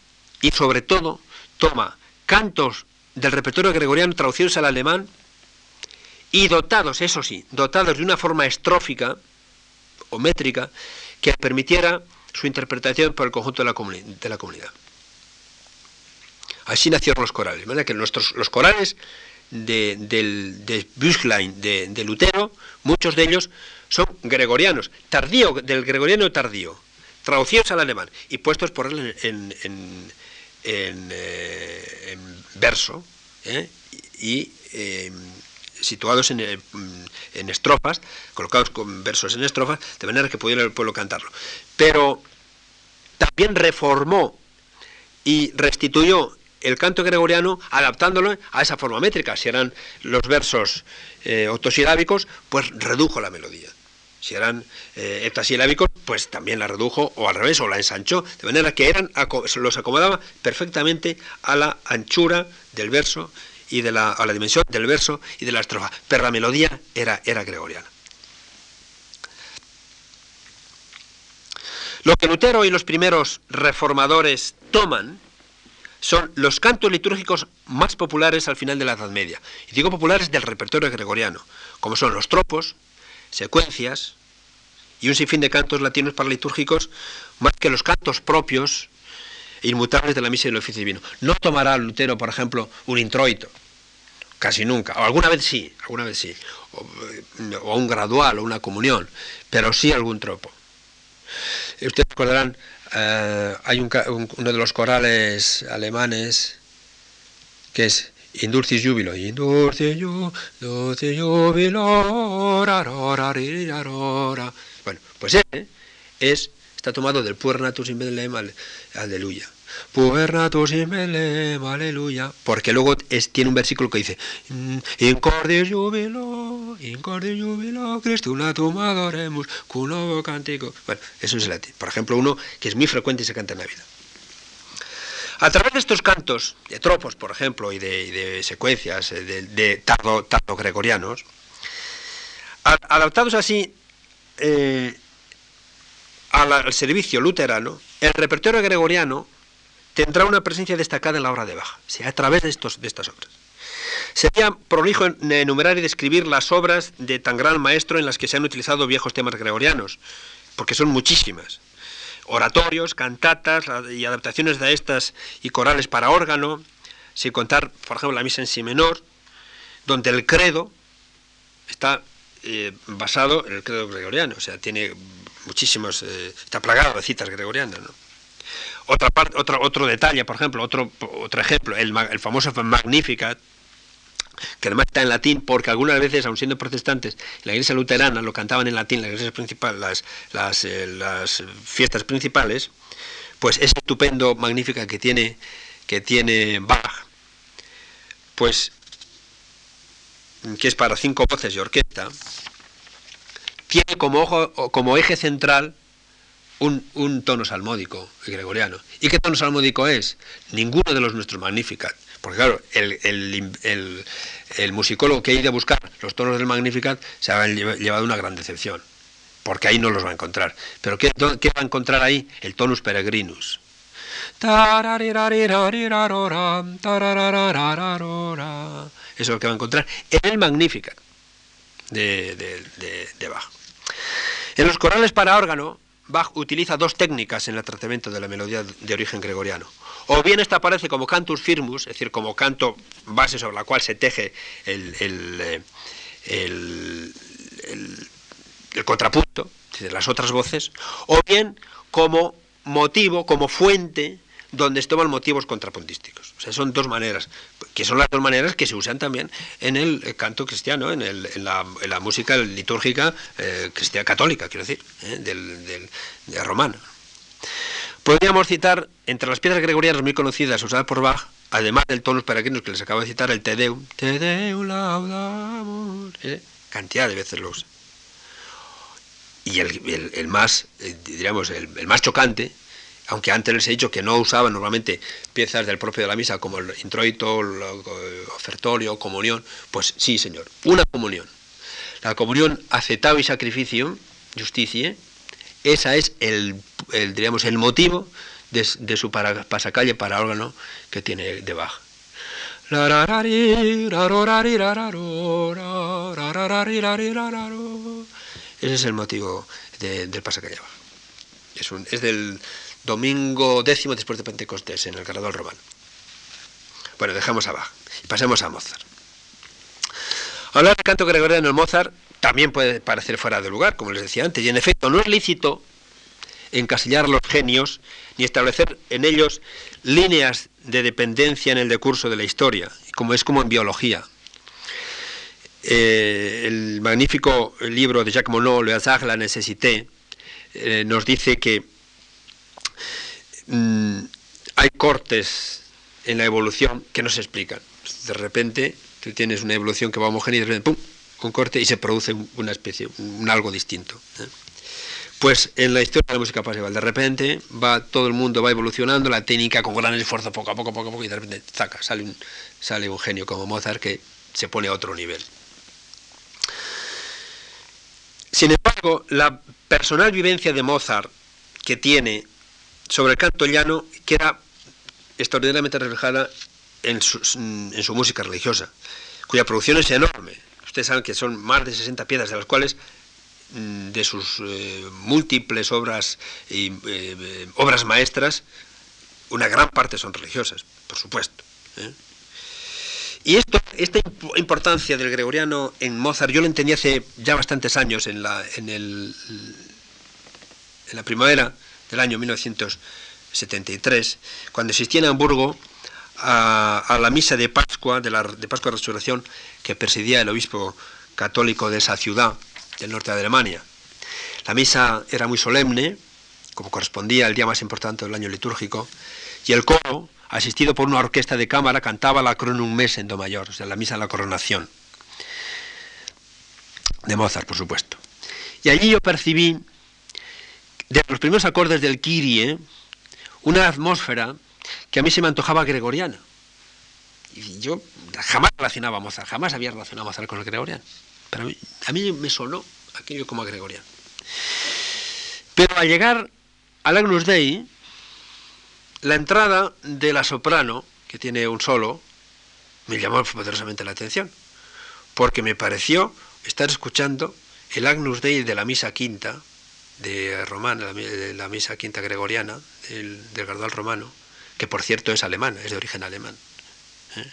y sobre todo toma cantos del repertorio gregoriano traducidos al alemán y dotados, eso sí, dotados de una forma estrófica o métrica que permitiera su interpretación por el conjunto de la, de la comunidad. Así nacieron los corales. Que nuestros, los corales de, del, de de, Lutero, muchos de ellos son gregorianos, tardío, del gregoriano tardío, traducidos al alemán y puestos por él en, eh, verso ¿eh? y em, situados en, en, estrofas, colocados con versos en estrofas, de manera que pudiera el pueblo cantarlo. Pero también reformó y restituyó el canto gregoriano adaptándolo a esa forma métrica. Si eran los versos eh, octosilábicos, pues redujo la melodía. Si eran eh, pues también la redujo o al revés, o la ensanchó, de manera que eran los acomodaba perfectamente a la anchura del verso y de la, a la dimensión del verso y de la estrofa. Pero la melodía era, era gregoriana. Lo que Lutero y los primeros reformadores toman son los cantos litúrgicos más populares al final de la Edad Media. Y digo populares del repertorio gregoriano, como son los tropos, secuencias y un sinfín de cantos latinos para litúrgicos, más que los cantos propios e inmutables de la misa y el oficio divino. No tomará Lutero, por ejemplo, un introito, casi nunca, o alguna vez sí, alguna vez sí, o, un gradual o una comunión, pero sí algún tropo. Ustedes recordarán, eh, hay uno de los corales alemanes que es Indulcis júbilo, indulcis júbilo, bueno, pues ese es, está tomado del Puernatus in Belém, aleluya. Puernatus in Belém, aleluya. Porque luego es, tiene un versículo que dice, In cordis júbilo, in cordis júbilo, Cristo natum adoremus, con nuevo cántico. Bueno, eso es el latín. Por ejemplo, uno que es muy frecuente y se canta en la vida. A través de estos cantos, de tropos, por ejemplo, y de, secuencias eh, de, tardo, gregorianos, adaptados así eh, al, servicio luterano, el repertorio gregoriano tendrá una presencia destacada en la obra de Bach, sea, a través de, estos, de estas obras. Sería prolijo enumerar y describir las obras de tan gran maestro en las que se han utilizado viejos temas gregorianos, porque son muchísimas oratorios, cantatas y adaptaciones de estas y corales para órgano, sin contar, por ejemplo, la misa en si menor, donde el credo está eh, basado en el credo gregoriano, o sea, tiene muchísimos, eh, está plagado de citas gregorianas. Otra parte, otro, otro detalle, por ejemplo, otro, otro ejemplo, el, el famoso Magnificat, que además está en latín porque algunas veces, aun siendo protestantes, la iglesia luterana lo cantaban en latín, las iglesias principales, las, eh, las fiestas principales, pues es estupendo, magnífica que tiene, que tiene Bach, pues que es para cinco voces y orquesta, tiene como, ojo, como eje central un, tono salmódico gregoriano. ¿Y qué tono salmódico es? Ninguno de los nuestros Magnificat. Porque claro, el, musicólogo que ha ido a buscar los tonos del Magnificat se ha llevado una gran decepción, porque ahí no los va a encontrar. Pero ¿qué, va a encontrar ahí? El tonus peregrinus. Eso es lo que va a encontrar en el Magnificat de, de Bach. En los corales para órgano, Bach utiliza dos técnicas en el tratamiento de la melodía de origen gregoriano. O bien esta aparece como cantus firmus, es decir, como canto base sobre la cual se teje el, eh, contrapunto de las otras voces, o bien como motivo, como fuente donde se toman motivos contrapuntísticos. O sea, son dos maneras, que son las dos maneras que se usan también en el canto cristiano, en, en, la, música litúrgica eh, cristiana católica, quiero decir, eh, del. Podríamos citar, entre las piezas gregorianas muy conocidas usadas por Bach, además del tonus peregrinos que les acabo de citar, el Te Deum, Te Deum laudamos, ¿eh? cantidad de veces lo usa. Y el, más, eh, diríamos, el, más chocante, aunque antes les he dicho que no usaban normalmente piezas del propio de la misa como el introito, el ofertorio, comunión, pues sí, señor, una comunión. La comunión aceptado y sacrificio, justicia, esa es el, diríamos, el motivo de, su pasacalle para órgano que tiene de Bach. Ese es el motivo del pasacalle. Es, es, del domingo décimo después de Pentecostés, en el Carnaval romano. Bueno, dejamos a Bach y pasemos a Mozart. Hablar de canto gregoriano en Mozart también puede parecer fuera de lugar, como les decía antes, y en efecto no es lícito encasillar los genios ni establecer en ellos líneas de dependencia en el decurso de la historia, como es como en biología. Eh, el magnífico libro de Jacques Monod, Le hasard, la nécessité, eh, nos dice que mm, hay cortes en la evolución que no se explican. De repente tú tienes una evolución que va homogénea y de repente, ¡pum!, un corte y se produce una especie, un algo distinto. ¿eh? Pues en la historia de la música pasiva, de repente va todo el mundo va evolucionando, la técnica con gran esfuerzo, poco a poco, poco a poco, y de repente, zaca, sale un, sale un genio como Mozart que se pone a otro nivel. Sin embargo, la personal vivencia de Mozart que tiene sobre el canto llano queda extraordinariamente reflejada en su, música religiosa, cuya producción es enorme. Ustedes saben que son más de 60 piezas, de las cuales Mm, de sus eh, múltiples obras y eh, obras maestras, una gran parte son religiosas, por supuesto. ¿eh? Y esto, esta importancia del gregoriano en Mozart, yo lo entendí hace ya bastantes años, en la primavera del año 1973, cuando asistí en Hamburgo a, la misa de Pascua, de, la, de Pascua de Resurrección, que presidía el obispo católico de esa ciudad, del norte de Alemania. La misa era muy solemne, como correspondía al día más importante del año litúrgico, y el coro, asistido por una orquesta de cámara, cantaba la un mes en Do mayor, o sea, la misa de la coronación, de Mozart, por supuesto. Y allí yo percibí, de los primeros acordes del Kyrie, una atmósfera que a mí se me antojaba gregoriana. Y yo jamás relacionaba a Mozart, jamás había relacionado a Mozart con el gregoriano. Pero a mí, me sonó aquello como a Gregoriano. Pero al llegar al Agnus Dei, la entrada de la soprano, que tiene un solo, me llamó poderosamente la atención, porque me pareció estar escuchando el Agnus Dei de la Misa Quinta, de Román, de la Misa Quinta Gregoriana, del, del Gardal Romano, que por cierto es alemán, es de origen alemán. ¿eh?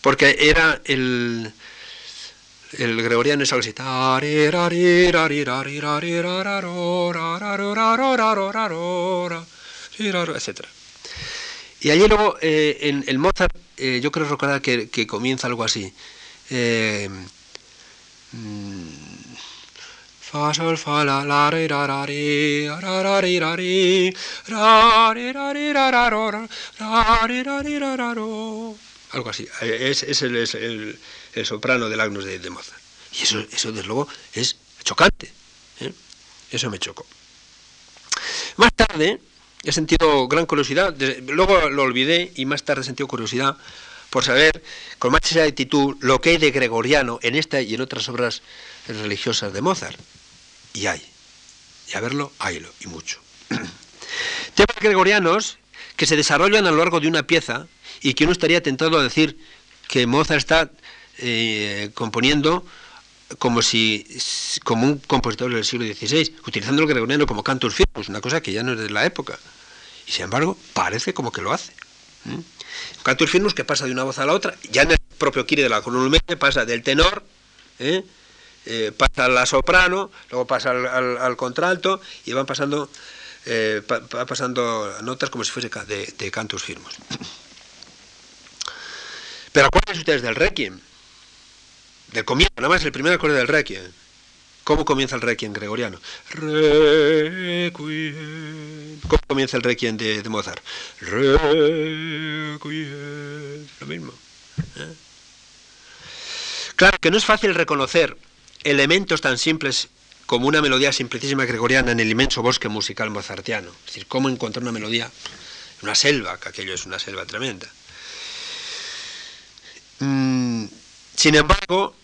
Porque era el, el gregoriano es algo así. etc. Y allí luego, en el Mozart, yo creo recordar que, que, comienza algo así. Algo así. Es, es, el, es el, soprano del Agnus de, Mozart. Y eso, eso, desde luego, es chocante. ¿eh? Eso me chocó. Más tarde he sentido gran curiosidad, luego lo olvidé y más tarde he sentido curiosidad por saber con más exactitud lo que hay de gregoriano en esta y en otras obras religiosas de Mozart. Y hay. Y a verlo, haylo, y mucho. Temas gregorianos que se desarrollan a lo largo de una pieza y que uno estaría tentado a decir que Mozart está eh, componiendo como si como un compositor del siglo XVI, utilizando el gregoriano como cantus firmus, una cosa que ya no es de la época. Y sin embargo, parece como que lo hace. Cantus firmus que pasa de una voz a la otra, ya en el propio Kiri de la columna pasa del tenor, ¿eh? Eh, pasa la soprano, luego pasa al, contralto y van pasando, va pasando notas como si fuese de, cantus firmus. Pero acuérdense ustedes del Requiem del comienzo, nada más el primer acorde del Requiem. ¿Cómo comienza el Requiem gregoriano? Requiem. ¿Cómo comienza el Requiem de, de Mozart? Requiem. Lo mismo. ¿eh? Claro que no es fácil reconocer elementos tan simples como una melodía simplicísima gregoriana en el inmenso bosque musical mozartiano. Es decir, cómo encontrar una melodía en una selva, que aquello es una selva tremenda. Mm, sin embargo,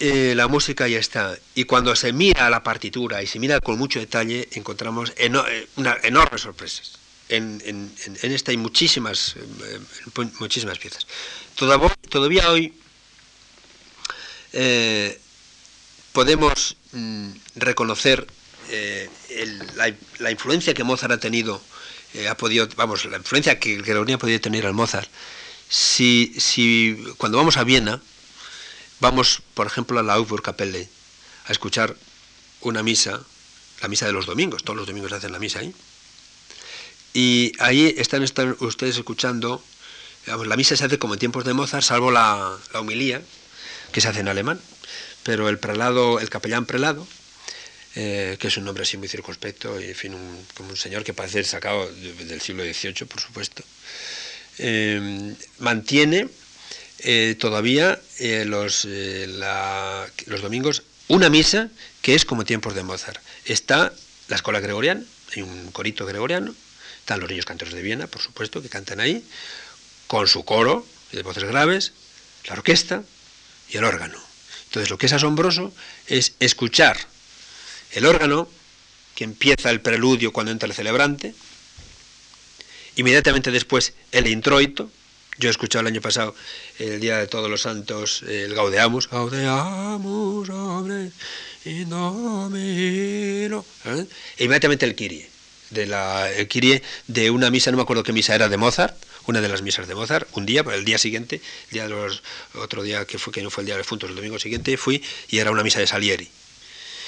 eh, la música ya está. Y cuando se mira la partitura y se mira con mucho detalle, encontramos eh, una, enormes sorpresas. En, esta hay muchísimas, eh, muchísimas piezas. Todavía, hoy podemos mm, reconocer la, influencia que Mozart ha tenido, ha podido, vamos, la influencia que Gregoriano ha podido tener al Mozart. Si, si cuando vamos a Viena, Vamos, por ejemplo, a la Kapelle a escuchar una misa, la misa de los domingos, todos los domingos hacen la misa ahí. Y ahí están, ustedes escuchando, la misa se hace como en tiempos de Mozart, salvo la, la humilía, que se hace en alemán, pero el prelado, el capellán prelado, eh, que es un nombre así muy circunspecto, y en fin, como un señor que parece sacado del siglo XVIII, por supuesto, eh, mantiene eh, todavía los, los domingos una misa que es como tiempos de Mozart. Está la escuela gregoriana, hay un corito gregoriano, están los niños cantores de Viena, por supuesto, que cantan ahí, con su coro de voces graves, la orquesta y el órgano. Entonces lo que es asombroso es escuchar el órgano, que empieza el preludio cuando entra el celebrante, inmediatamente después el introito, yo he escuchado el año pasado, el Día de Todos los Santos, el Gaudeamus, Gaudeamus, hombre, indomino, ¿eh? e inmediatamente el Kyrie, de la, el Kyrie de una misa, no me acuerdo qué misa era, de Mozart, una de las misas de Mozart, un día, el día siguiente, el día de los, otro día que fue que no fue el día de los puntos, el domingo siguiente fui y era una misa de Salieri.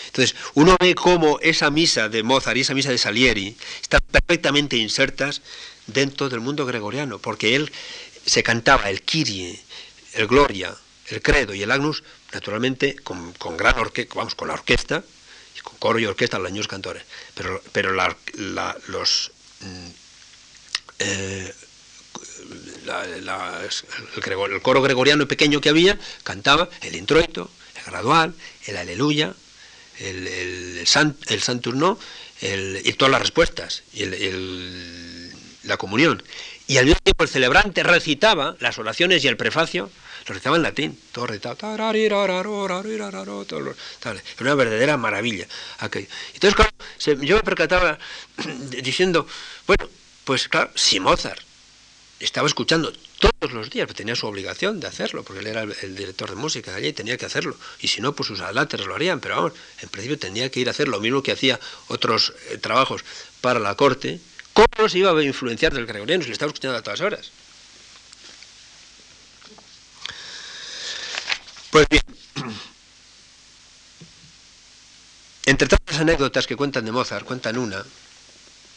Entonces, uno ve cómo esa misa de Mozart y esa misa de Salieri están perfectamente insertas dentro del mundo gregoriano, porque él se cantaba el Kyrie, el Gloria, el Credo y el Agnus, naturalmente con, gran orquesta, vamos, con la orquesta, con coro y orquesta, los años cantores. Pero, pero los, eh, el, coro gregoriano pequeño que había cantaba el introito, el gradual, el aleluya, el, el, el, santurno y todas las respuestas, y la comunión. Y al mismo tiempo el celebrante recitaba las oraciones y el prefacio, lo recitaba en latín, todo recitado. Era una verdadera maravilla. Entonces, claro, yo me percataba diciendo, bueno, pues claro, si Mozart estaba escuchando todos los días, tenía su obligación de hacerlo, porque él era el, director de música de allí y tenía que hacerlo. Y si no, pues sus adelantes lo harían, pero vamos, en principio tenía que ir a hacer lo mismo que hacía otros eh, trabajos para la corte, ¿Cómo se iba a influenciar del gregoriano si le estaba escuchando a todas horas? Pues bien, entre tantas anécdotas que cuentan de Mozart, cuentan una,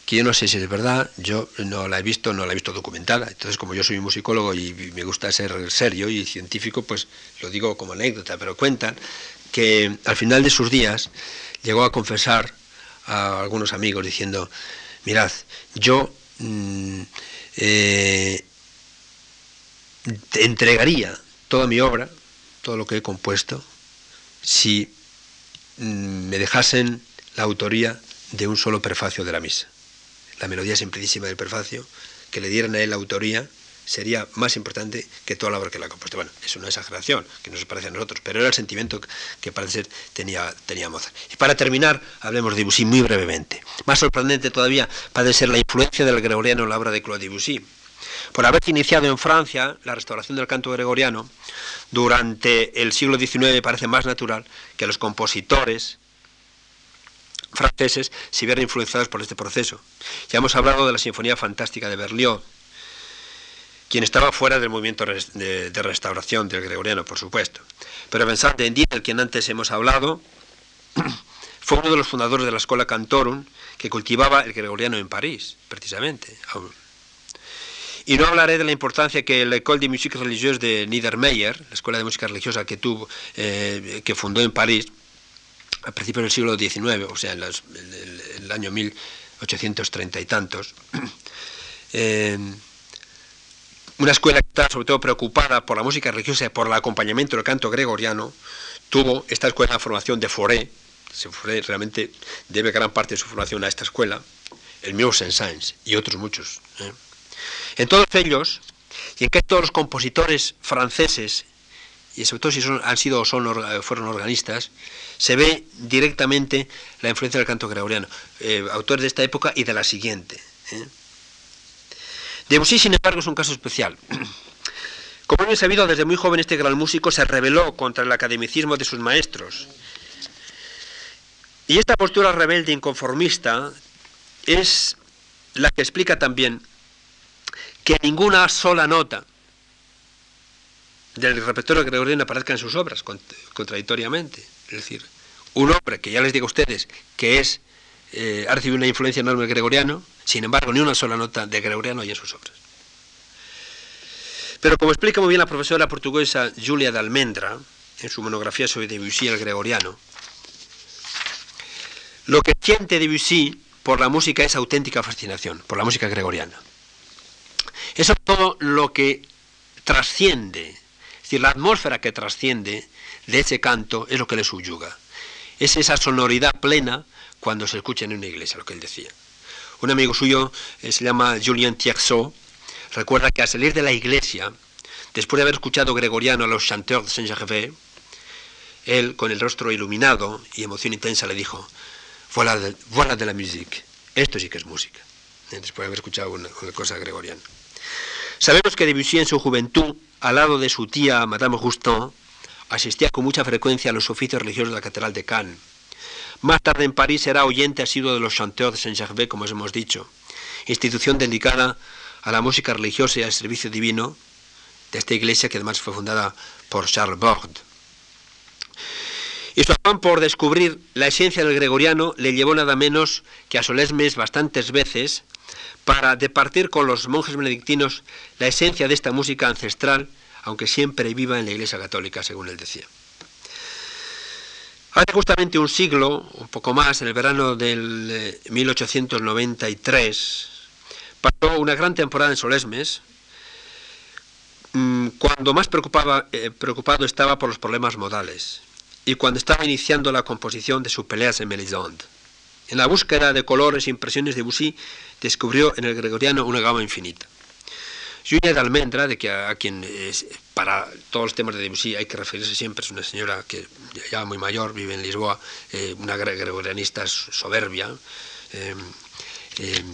que yo no sé si es verdad, yo no la he visto, no la he visto documentada. Entonces, como yo soy musicólogo y me gusta ser serio y científico, pues lo digo como anécdota, pero cuentan que al final de sus días llegó a confesar a algunos amigos diciendo, mirad, yo mm, eh, entregaría toda mi obra, todo lo que he compuesto, si mm, me dejasen la autoría de un solo prefacio de la misa. La melodía simplicísima del prefacio, que le dieran a él la autoría sería más importante que toda la obra que la compuesto. Bueno, es una exageración que no se parece a nosotros, pero era el sentimiento que parece tenía, tenía Mozart. Y para terminar, hablemos de Debussy muy brevemente. Más sorprendente todavía parece ser la influencia del gregoriano en la obra de Claude Debussy. Por haberse iniciado en Francia la restauración del canto gregoriano, durante el siglo XIX parece más natural que los compositores franceses se vieran influenciados por este proceso. Ya hemos hablado de la Sinfonía Fantástica de Berlioz, quien estaba fuera del movimiento de, restauración del gregoriano, por supuesto. Pero Vincent de del quien antes hemos hablado, fue uno de los fundadores de la Escuela Cantorum, que cultivaba el gregoriano en París, precisamente. Y no hablaré de la importancia que la École de Musique Religieuse de Niedermeyer, la escuela de música religiosa que, eh, que fundó en París a principios del siglo XIX, o sea, en, el, año 1830 y tantos, una escuela que está sobre todo preocupada por la música religiosa y por el acompañamiento del canto gregoriano, tuvo esta escuela de formación de Foré, Foré realmente debe gran parte de su formación a esta escuela, el mismo Saint-Saëns y otros muchos. ¿eh? En todos ellos, y en que todos los compositores franceses, y sobre todo si son, han sido o son, fueron organistas, se ve directamente la influencia del canto gregoriano, eh, autores de esta época y de la siguiente. ¿eh? Debussy, sin embargo, es un caso especial. Como bien sabido, desde muy joven este gran músico se rebeló contra el academicismo de sus maestros. Y esta postura rebelde inconformista es la que explica también que ninguna sola nota del repertorio gregoriano aparezca en sus obras contradictoriamente. Es decir, un hombre que ya les digo a ustedes que es eh, ha recibido una influencia enorme gregoriano, sin embargo, ni una sola nota de gregoriano hay en sus obras. Pero como explica muy bien la profesora portuguesa Julia de Almendra, en su monografía sobre Debussy el gregoriano, lo que siente Debussy por la música es auténtica fascinación, por la música gregoriana. Es todo lo que trasciende decir, la atmósfera que trasciende de ese canto es lo que le subyuga. Es esa sonoridad plena cuando se escucha en una iglesia, lo que él decía. Un amigo suyo eh, se llama Julien Tierceau, recuerda que al salir de la iglesia, después de haber escuchado gregoriano a los chanteurs de Saint-Gervais, él, con el rostro iluminado y emoción intensa, le dijo, voilà de, voilà de la musique, esto sí que es música, después de haber escuchado una, una cosa gregoriana. Sabemos que Debussy en su juventud, al lado de su tía Madame Roustan, asistía con mucha frecuencia a los oficios religiosos de la Catedral de Cannes. Más tarde en París era oyente asiduo de los chanteurs de Saint-Gervais, como os hemos dicho, institución dedicada a la música religiosa y al servicio divino de esta iglesia que además fue fundada por Charles Bord. Y su afán por descubrir la esencia del gregoriano le llevó nada menos que a Solesmes bastantes veces para departir con los monjes benedictinos la esencia de esta música ancestral, aunque siempre viva en la Iglesia Católica, según él decía. Hace justamente un siglo, un poco más, en el verano del 1893, pasó una gran temporada en Solesmes, mm, cuando más eh, preocupado estaba por los problemas modales y cuando estaba iniciando la composición de su Peleas en Mélisande. En la búsqueda de colores e impresiones de Debussy, descubrió en el gregoriano una gama infinita. Julia de Almendra, de que a, quien para todos los temas de Debussy hay que referirse siempre, es una señora que ya muy mayor, vive en Lisboa, eh, una gregorianista soberbia, eh, eh,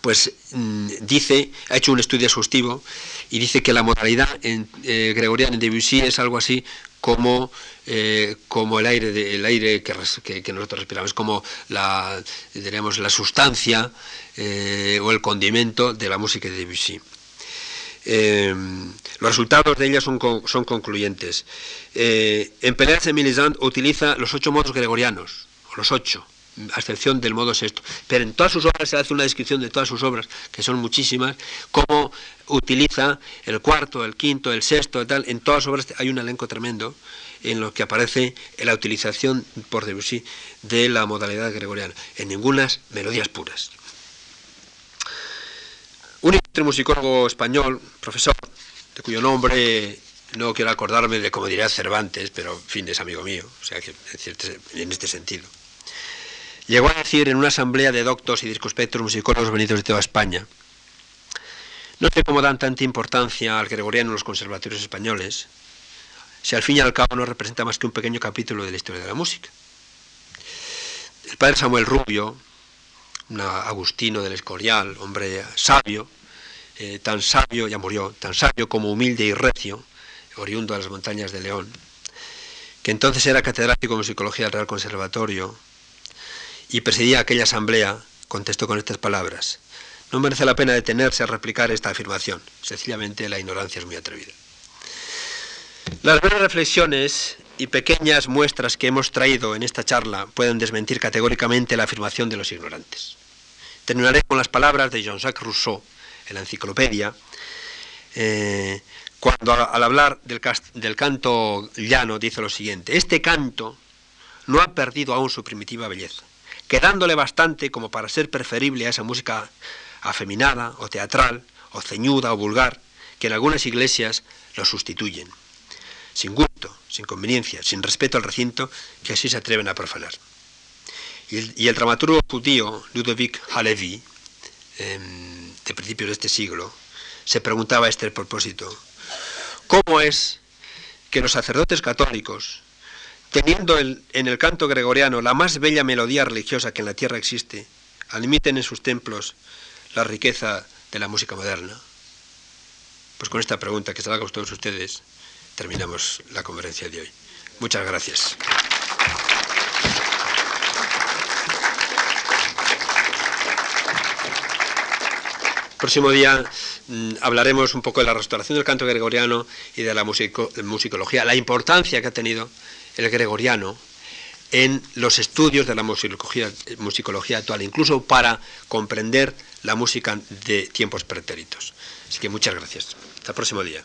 pues mm, dice, ha hecho un estudio exhaustivo y dice que la modalidad en, gregoriana en Debussy es algo así como, como el aire, de, el aire que, que, nosotros respiramos, como la, la sustancia eh, o el condimento de la música de Debussy. Eh, los resultados de ella son, son concluyentes. Eh, en Peleas de Milisand utiliza los ocho modos gregorianos, los ocho, a excepción del modo sexto. Pero en todas sus obras se hace una descripción de todas sus obras, que son muchísimas, cómo utiliza el cuarto, el quinto, el sexto. En todas sus obras hay un elenco tremendo en lo que aparece la utilización por Debussy de la modalidad gregoriana. En ningunas melodías puras. Un ilustre musicólogo español, profesor, de cuyo nombre no quiero acordarme de como diría Cervantes, pero en fin, es amigo mío, o sea que en este sentido. Llegó a decir en una asamblea de doctos y circunspectos musicólogos venidos de toda España, no sé cómo dan tanta importancia al gregoriano en los conservatorios españoles, si al fin y al cabo no representa más que un pequeño capítulo de la historia de la música. El padre Samuel Rubio, un agustino del Escorial, hombre sabio, eh, tan sabio, ya murió, tan sabio como humilde y recio, oriundo de las montañas de León, que entonces era catedrático de musicología del Real Conservatorio, y presidía aquella asamblea, contestó con estas palabras. No merece la pena detenerse a replicar esta afirmación. Sencillamente la ignorancia es muy atrevida. Las breves reflexiones y pequeñas muestras que hemos traído en esta charla pueden desmentir categóricamente la afirmación de los ignorantes. Terminaré con las palabras de Jean-Jacques Rousseau en la enciclopedia, eh, cuando al hablar del, del canto llano dice lo siguiente, este canto no ha perdido aún su primitiva belleza quedándole bastante como para ser preferible a esa música afeminada o teatral o ceñuda o vulgar que en algunas iglesias lo sustituyen, sin gusto, sin conveniencia, sin respeto al recinto que así se atreven a profanar. Y el, dramaturgo judío Ludovic Halevi, eh, de principios de este siglo, se preguntaba a este propósito, ¿cómo es que los sacerdotes católicos, teniendo en el canto gregoriano la más bella melodía religiosa que en la tierra existe, admiten en sus templos la riqueza de la música moderna? Pues con esta pregunta que se la hagan todos ustedes, terminamos la conferencia de hoy. Muchas gracias. próximo día mmm, hablaremos un poco de la restauración del canto gregoriano y de la musico, musicología, la importancia que ha tenido el gregoriano en los estudios de la musicología, musicología actual, incluso para comprender la música de tiempos pretéritos. Así que muchas gracias. Hasta el próximo día.